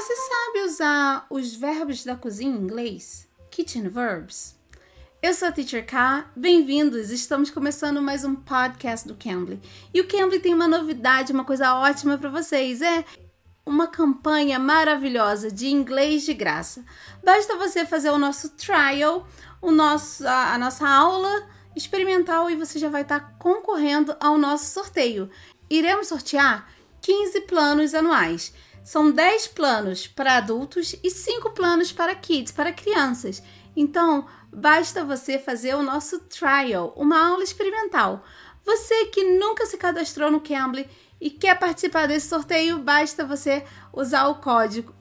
Você sabe usar os verbos da cozinha em inglês? Kitchen verbs? Eu sou a Teacher K, bem-vindos! Estamos começando mais um podcast do Cambly. E o Cambly tem uma novidade, uma coisa ótima para vocês, é uma campanha maravilhosa de inglês de graça. Basta você fazer o nosso trial, o nosso, a, a nossa aula experimental e você já vai estar concorrendo ao nosso sorteio. Iremos sortear 15 planos anuais. São 10 planos para adultos e 5 planos para kids, para crianças. Então, basta você fazer o nosso trial, uma aula experimental. Você que nunca se cadastrou no Cambly e quer participar desse sorteio, basta você usar o código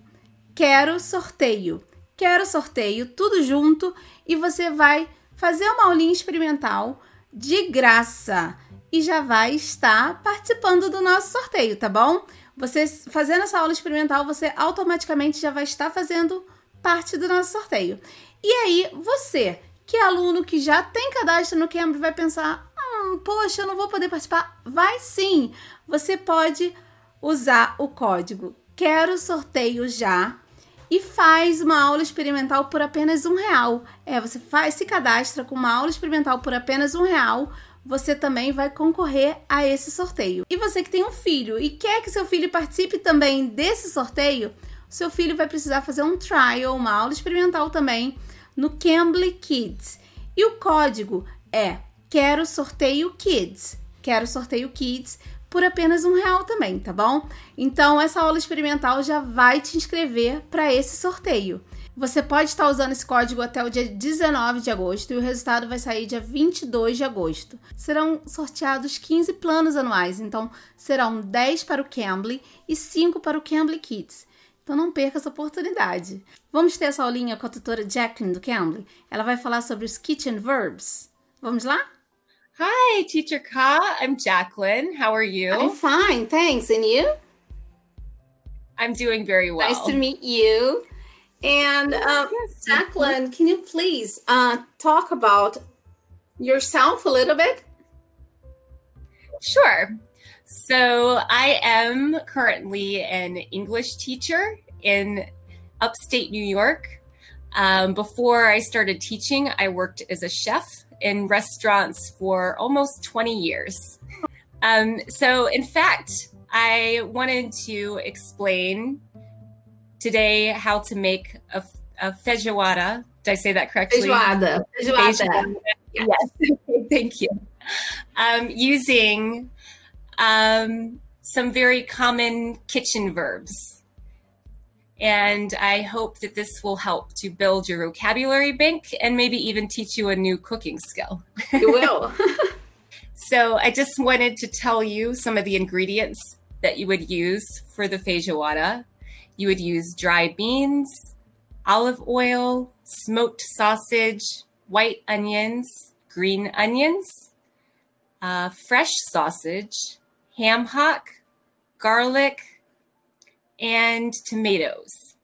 Quero Sorteio. Quero Sorteio, tudo junto, e você vai fazer uma aulinha experimental de graça e já vai estar participando do nosso sorteio, tá bom? Você fazendo essa aula experimental, você automaticamente já vai estar fazendo parte do nosso sorteio. E aí, você, que é aluno que já tem cadastro no Cambridge, vai pensar: hum, poxa, eu não vou poder participar. Vai sim! Você pode usar o código Quero Sorteio Já e faz uma aula experimental por apenas um real. É, você faz, se cadastra com uma aula experimental por apenas um real você também vai concorrer a esse sorteio. E você que tem um filho e quer que seu filho participe também desse sorteio, seu filho vai precisar fazer um trial, uma aula experimental também no Cambly Kids. E o código é Quero Sorteio Kids. Quero Sorteio Kids por apenas um real também, tá bom? Então essa aula experimental já vai te inscrever para esse sorteio. Você pode estar usando esse código até o dia 19 de agosto e o resultado vai sair dia 22 de agosto. Serão sorteados 15 planos anuais, então serão 10 para o Cambly e 5 para o Cambly Kids. Então não perca essa oportunidade. Vamos ter essa aulinha com a tutora Jacqueline do Cambly. Ela vai falar sobre os kitchen verbs. Vamos lá? Hi, Teacher Ka. I'm Jacqueline. How are you? I'm fine, thanks. And you? I'm doing very well. Nice to meet you. And uh, yes. Jacqueline, can you please uh, talk about yourself a little bit? Sure. So, I am currently an English teacher in upstate New York. Um, before I started teaching, I worked as a chef in restaurants for almost 20 years. Um, so, in fact, I wanted to explain today how to make a, a feijoada. Did I say that correctly? Feijoada. Feijoada. feijoada. Yes. yes. Thank you. Um, using um, some very common kitchen verbs. And I hope that this will help to build your vocabulary bank and maybe even teach you a new cooking skill. You will. so I just wanted to tell you some of the ingredients that you would use for the feijoada. You would use dry beans, olive oil, smoked sausage, white onions, green onions, uh, fresh sausage, ham hock, garlic, and tomatoes.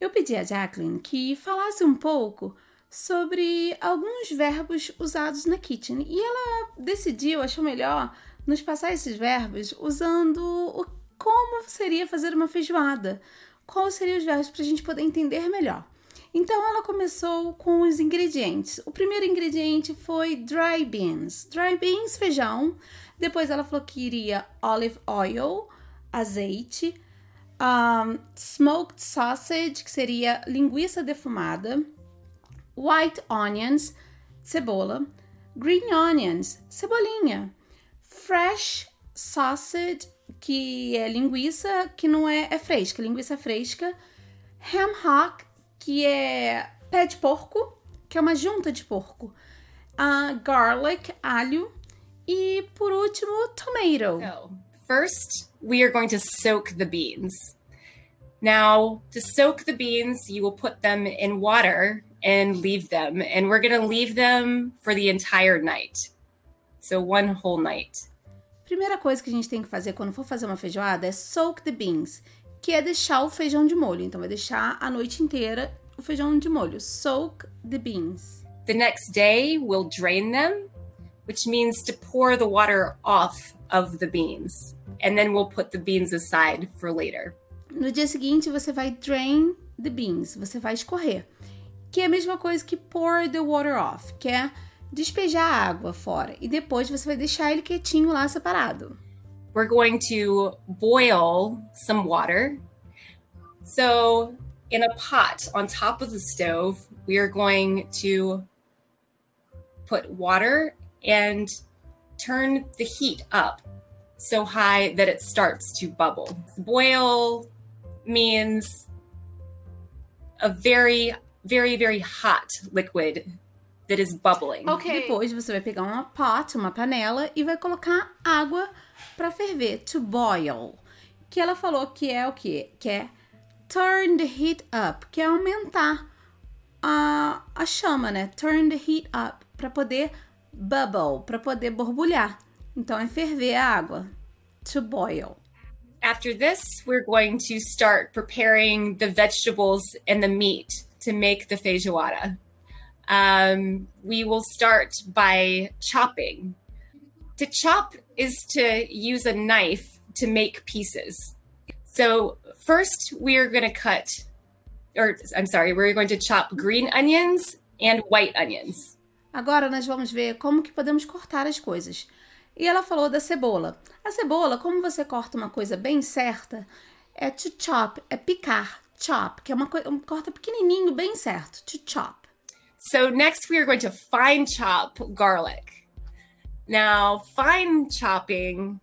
Eu pedi a Jacqueline que falasse um pouco sobre alguns verbos usados na kitchen e ela decidiu, achou melhor, nos passar esses verbos usando o como seria fazer uma feijoada, quais seriam os verbos para a gente poder entender melhor. Então ela começou com os ingredientes. O primeiro ingrediente foi dry beans. Dry beans, feijão. Depois ela falou que iria olive oil, azeite, um, smoked sausage, que seria linguiça defumada, white onions, cebola, green onions, cebolinha, fresh sausage, que é linguiça que não é, é fresca, linguiça fresca, ham hock, que é pé de porco, que é uma junta de porco, uh, garlic, alho, e por último, tomato. So, first, we are going to soak the beans. Now, to soak the beans, you will put them in water and leave them. And we're going to leave them for the entire night. So, one whole night. Primeira coisa que a gente tem que fazer quando for fazer uma feijoada é soak the beans, que é deixar o feijão de molho. Então, vai deixar a noite inteira o feijão de molho. Soak the beans. The next day, we'll drain them, which means to pour the water off of the beans. And then we'll put the beans aside for later. No dia seguinte, você vai drain the beans, você vai escorrer, que é a mesma coisa que pour the water off, que é despejar a água fora e depois você vai deixar ele quietinho lá separado. We're going to boil some water. So, in a pot on top of the stove, we are going to put water and turn the heat up so high that it starts to bubble. Boil means a very, very, very hot liquid that is bubbling. Ok. Depois você vai pegar uma pot, uma panela, e vai colocar água para ferver, to boil. Que ela falou que é o quê? Que é turn the heat up, que é aumentar a, a chama, né? Turn the heat up, para poder bubble, para poder borbulhar. Então é ferver a água, to boil. After this, we're going to start preparing the vegetables and the meat to make the feijoada. Um, we will start by chopping. To chop is to use a knife to make pieces. So, first, we are going to cut, or I'm sorry, we're going to chop green onions and white onions. Agora nós vamos ver como que podemos cortar as coisas. E ela falou da cebola. A cebola, como você corta uma coisa bem certa, é to chop, é picar, chop, que é uma coisa, um corta pequenininho, bem certo, to chop. So next we are going to fine chop garlic. Now, fine chopping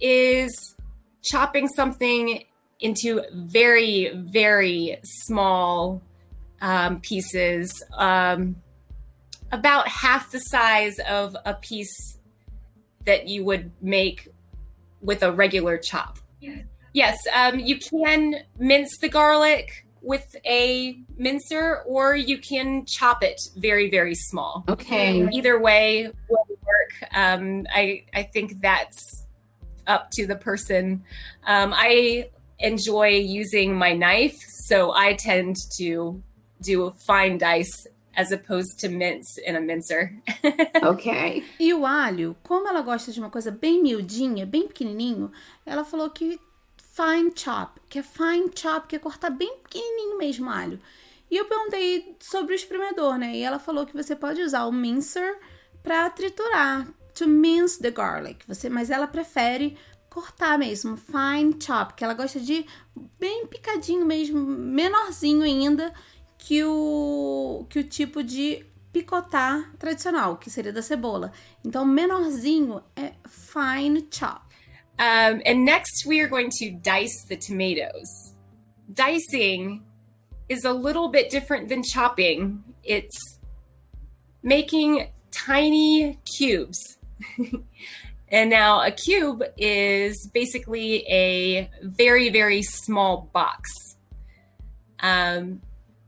is chopping something into very, very small um, pieces, um, about half the size of a piece that you would make with a regular chop. Yes, um, you can mince the garlic with a mincer or you can chop it very very small okay either way will work um, i i think that's up to the person um, i enjoy using my knife so i tend to do a fine dice as opposed to mince in a mincer. ok. E o alho, como ela gosta de uma coisa bem miudinha, bem pequenininho, ela falou que fine chop, que é fine chop, que é cortar bem pequenininho mesmo alho. E eu perguntei sobre o espremedor, né? E ela falou que você pode usar o mincer para triturar, to mince the garlic. Você, mas ela prefere cortar mesmo, fine chop, que ela gosta de bem picadinho mesmo, menorzinho ainda que o que o tipo de picotar tradicional, que seria da cebola. Então, menorzinho é fine chop. Um, and next, we are going to dice the tomatoes. Dicing is a little bit different than chopping, it's making tiny cubes. and now, a cube is basically a very, very small box. Um,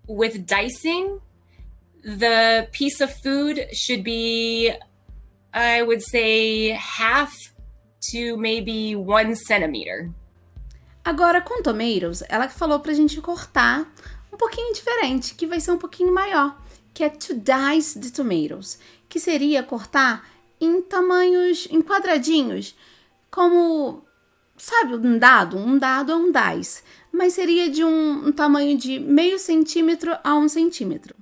with dicing, the piece of food should be, I would say, half to maybe one centimeter. Agora, com tomatoes, ela falou pra gente cortar um pouquinho diferente, que vai ser um pouquinho maior, que é to dice the tomatoes, que seria cortar em tamanhos, em quadradinhos, como, sabe, um dado? Um dado é um dice, mas seria de um, um tamanho de meio centímetro a um centímetro.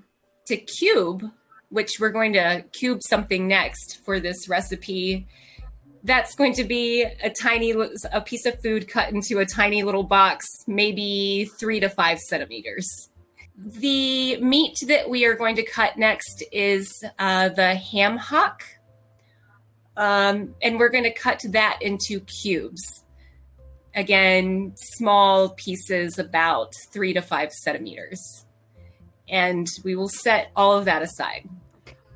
To cube, which we're going to cube something next for this recipe, that's going to be a tiny a piece of food cut into a tiny little box maybe three to five centimeters. The meat that we are going to cut next is uh, the ham hock. Um, and we're going to cut that into cubes. Again small pieces about three to five centimeters. And we will set all of that aside.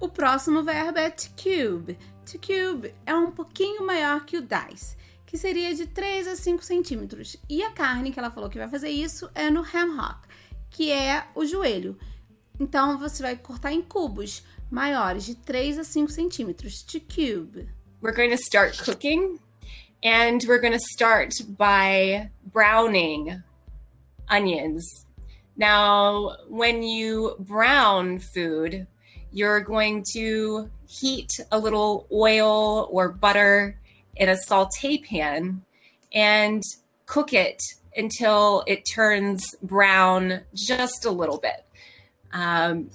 O próximo verbo é to cube to cube é um pouquinho maior que o dice, que seria de 3 a 5 centímetros. E a carne que ela falou que vai fazer isso é no ham hock, que é o joelho. Então você vai cortar em cubos maiores, de 3 a 5 centímetros. To cube. We're going to start cooking and we're going to start by browning onions. Now, when you brown food, you're going to heat a little oil or butter in a saute pan and cook it until it turns brown just a little bit. Um,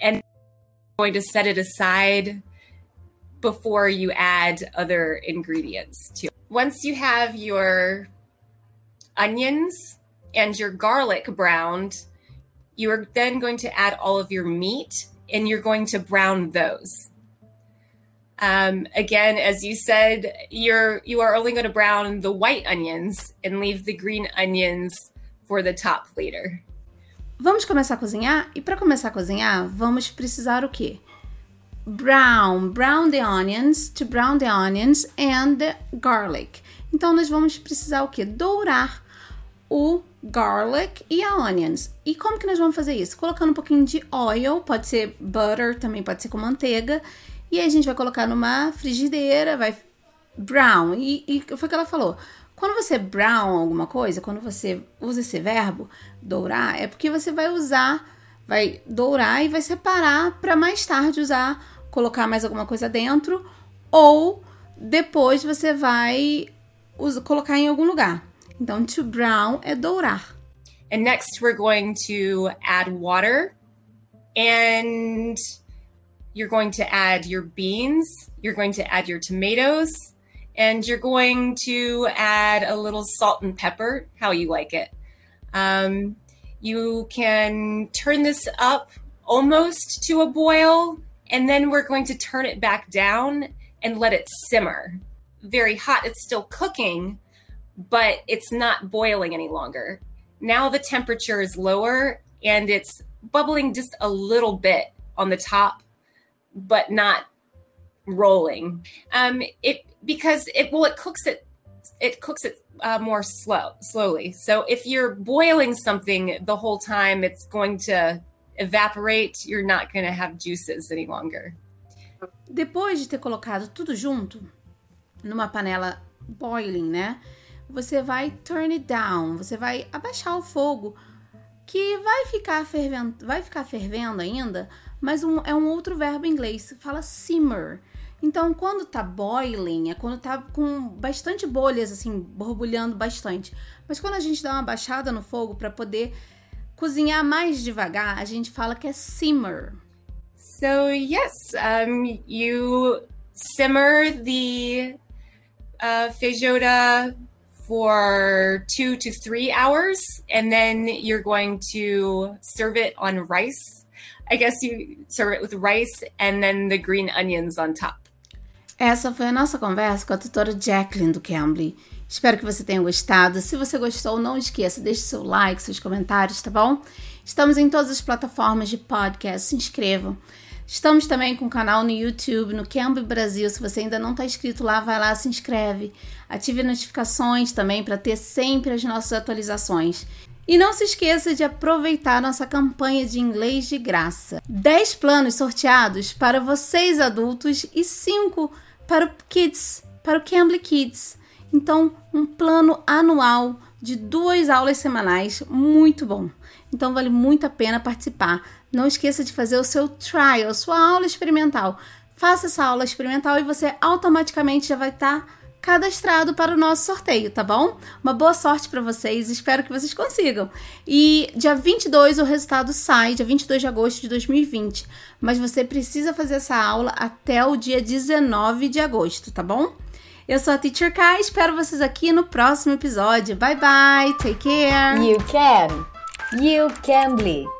and I'm going to set it aside before you add other ingredients to it. Once you have your onions and your garlic browned, you are then going to add all of your meat and you're going to brown those. Um, again, as you said, you're you are only going to brown the white onions and leave the green onions for the top later. Vamos começar a cozinhar? E para começar a cozinhar, vamos precisar o quê? Brown, brown the onions, to brown the onions and the garlic. Então nós vamos precisar o quê? Dourar o garlic e a onions. E como que nós vamos fazer isso? Colocando um pouquinho de oil, pode ser butter, também pode ser com manteiga. E aí a gente vai colocar numa frigideira, vai brown. E, e foi o que ela falou. Quando você brown alguma coisa, quando você usa esse verbo dourar, é porque você vai usar, vai dourar e vai separar para mais tarde usar, colocar mais alguma coisa dentro, ou depois você vai usa, colocar em algum lugar. Então, to brown é dourar. And next we're going to add water and you're going to add your beans, you're going to add your tomatoes, and you're going to add a little salt and pepper, how you like it. Um, you can turn this up almost to a boil, and then we're going to turn it back down and let it simmer. Very hot, it's still cooking, but it's not boiling any longer. Now the temperature is lower and it's bubbling just a little bit on the top but not rolling. Um, it because it well it cooks it it cooks it uh, more slow slowly. So if you're boiling something the whole time, it's going to evaporate. You're not going to have juices any longer. Depois de ter colocado tudo junto numa panela boiling, né? Você vai turn it down, você vai abaixar o fogo, que vai ficar fervendo, vai ficar fervendo ainda, mas um, é um outro verbo em inglês, fala simmer. Então, quando tá boiling, é quando tá com bastante bolhas, assim, borbulhando bastante. Mas quando a gente dá uma baixada no fogo para poder cozinhar mais devagar, a gente fala que é simmer. So, yes, um, you simmer the uh, feijoada for two to three hours, and then you're going to serve it on rice I guess you serve it with rice and then the green onions on top. Essa foi a nossa conversa com a tutora Jacqueline do Cambly. Espero que você tenha gostado. Se você gostou, não esqueça, deixe seu like, seus comentários, tá bom? Estamos em todas as plataformas de podcast, se. Estamos também com o canal no YouTube, no Cambly Brasil. Se você ainda não está inscrito lá, vai lá, se inscreve. Ative notificações também para ter sempre as nossas atualizações. E não se esqueça de aproveitar nossa campanha de inglês de graça. 10 planos sorteados para vocês adultos e 5 para o Kids, para o Cambly Kids. Então, um plano anual de duas aulas semanais, muito bom. Então, vale muito a pena participar. Não esqueça de fazer o seu trial, sua aula experimental. Faça essa aula experimental e você automaticamente já vai estar. Tá cadastrado para o nosso sorteio, tá bom? Uma boa sorte para vocês, espero que vocês consigam. E dia 22 o resultado sai, dia 22 de agosto de 2020, mas você precisa fazer essa aula até o dia 19 de agosto, tá bom? Eu sou a Teacher Kai, espero vocês aqui no próximo episódio. Bye bye, take care. You can. You can be.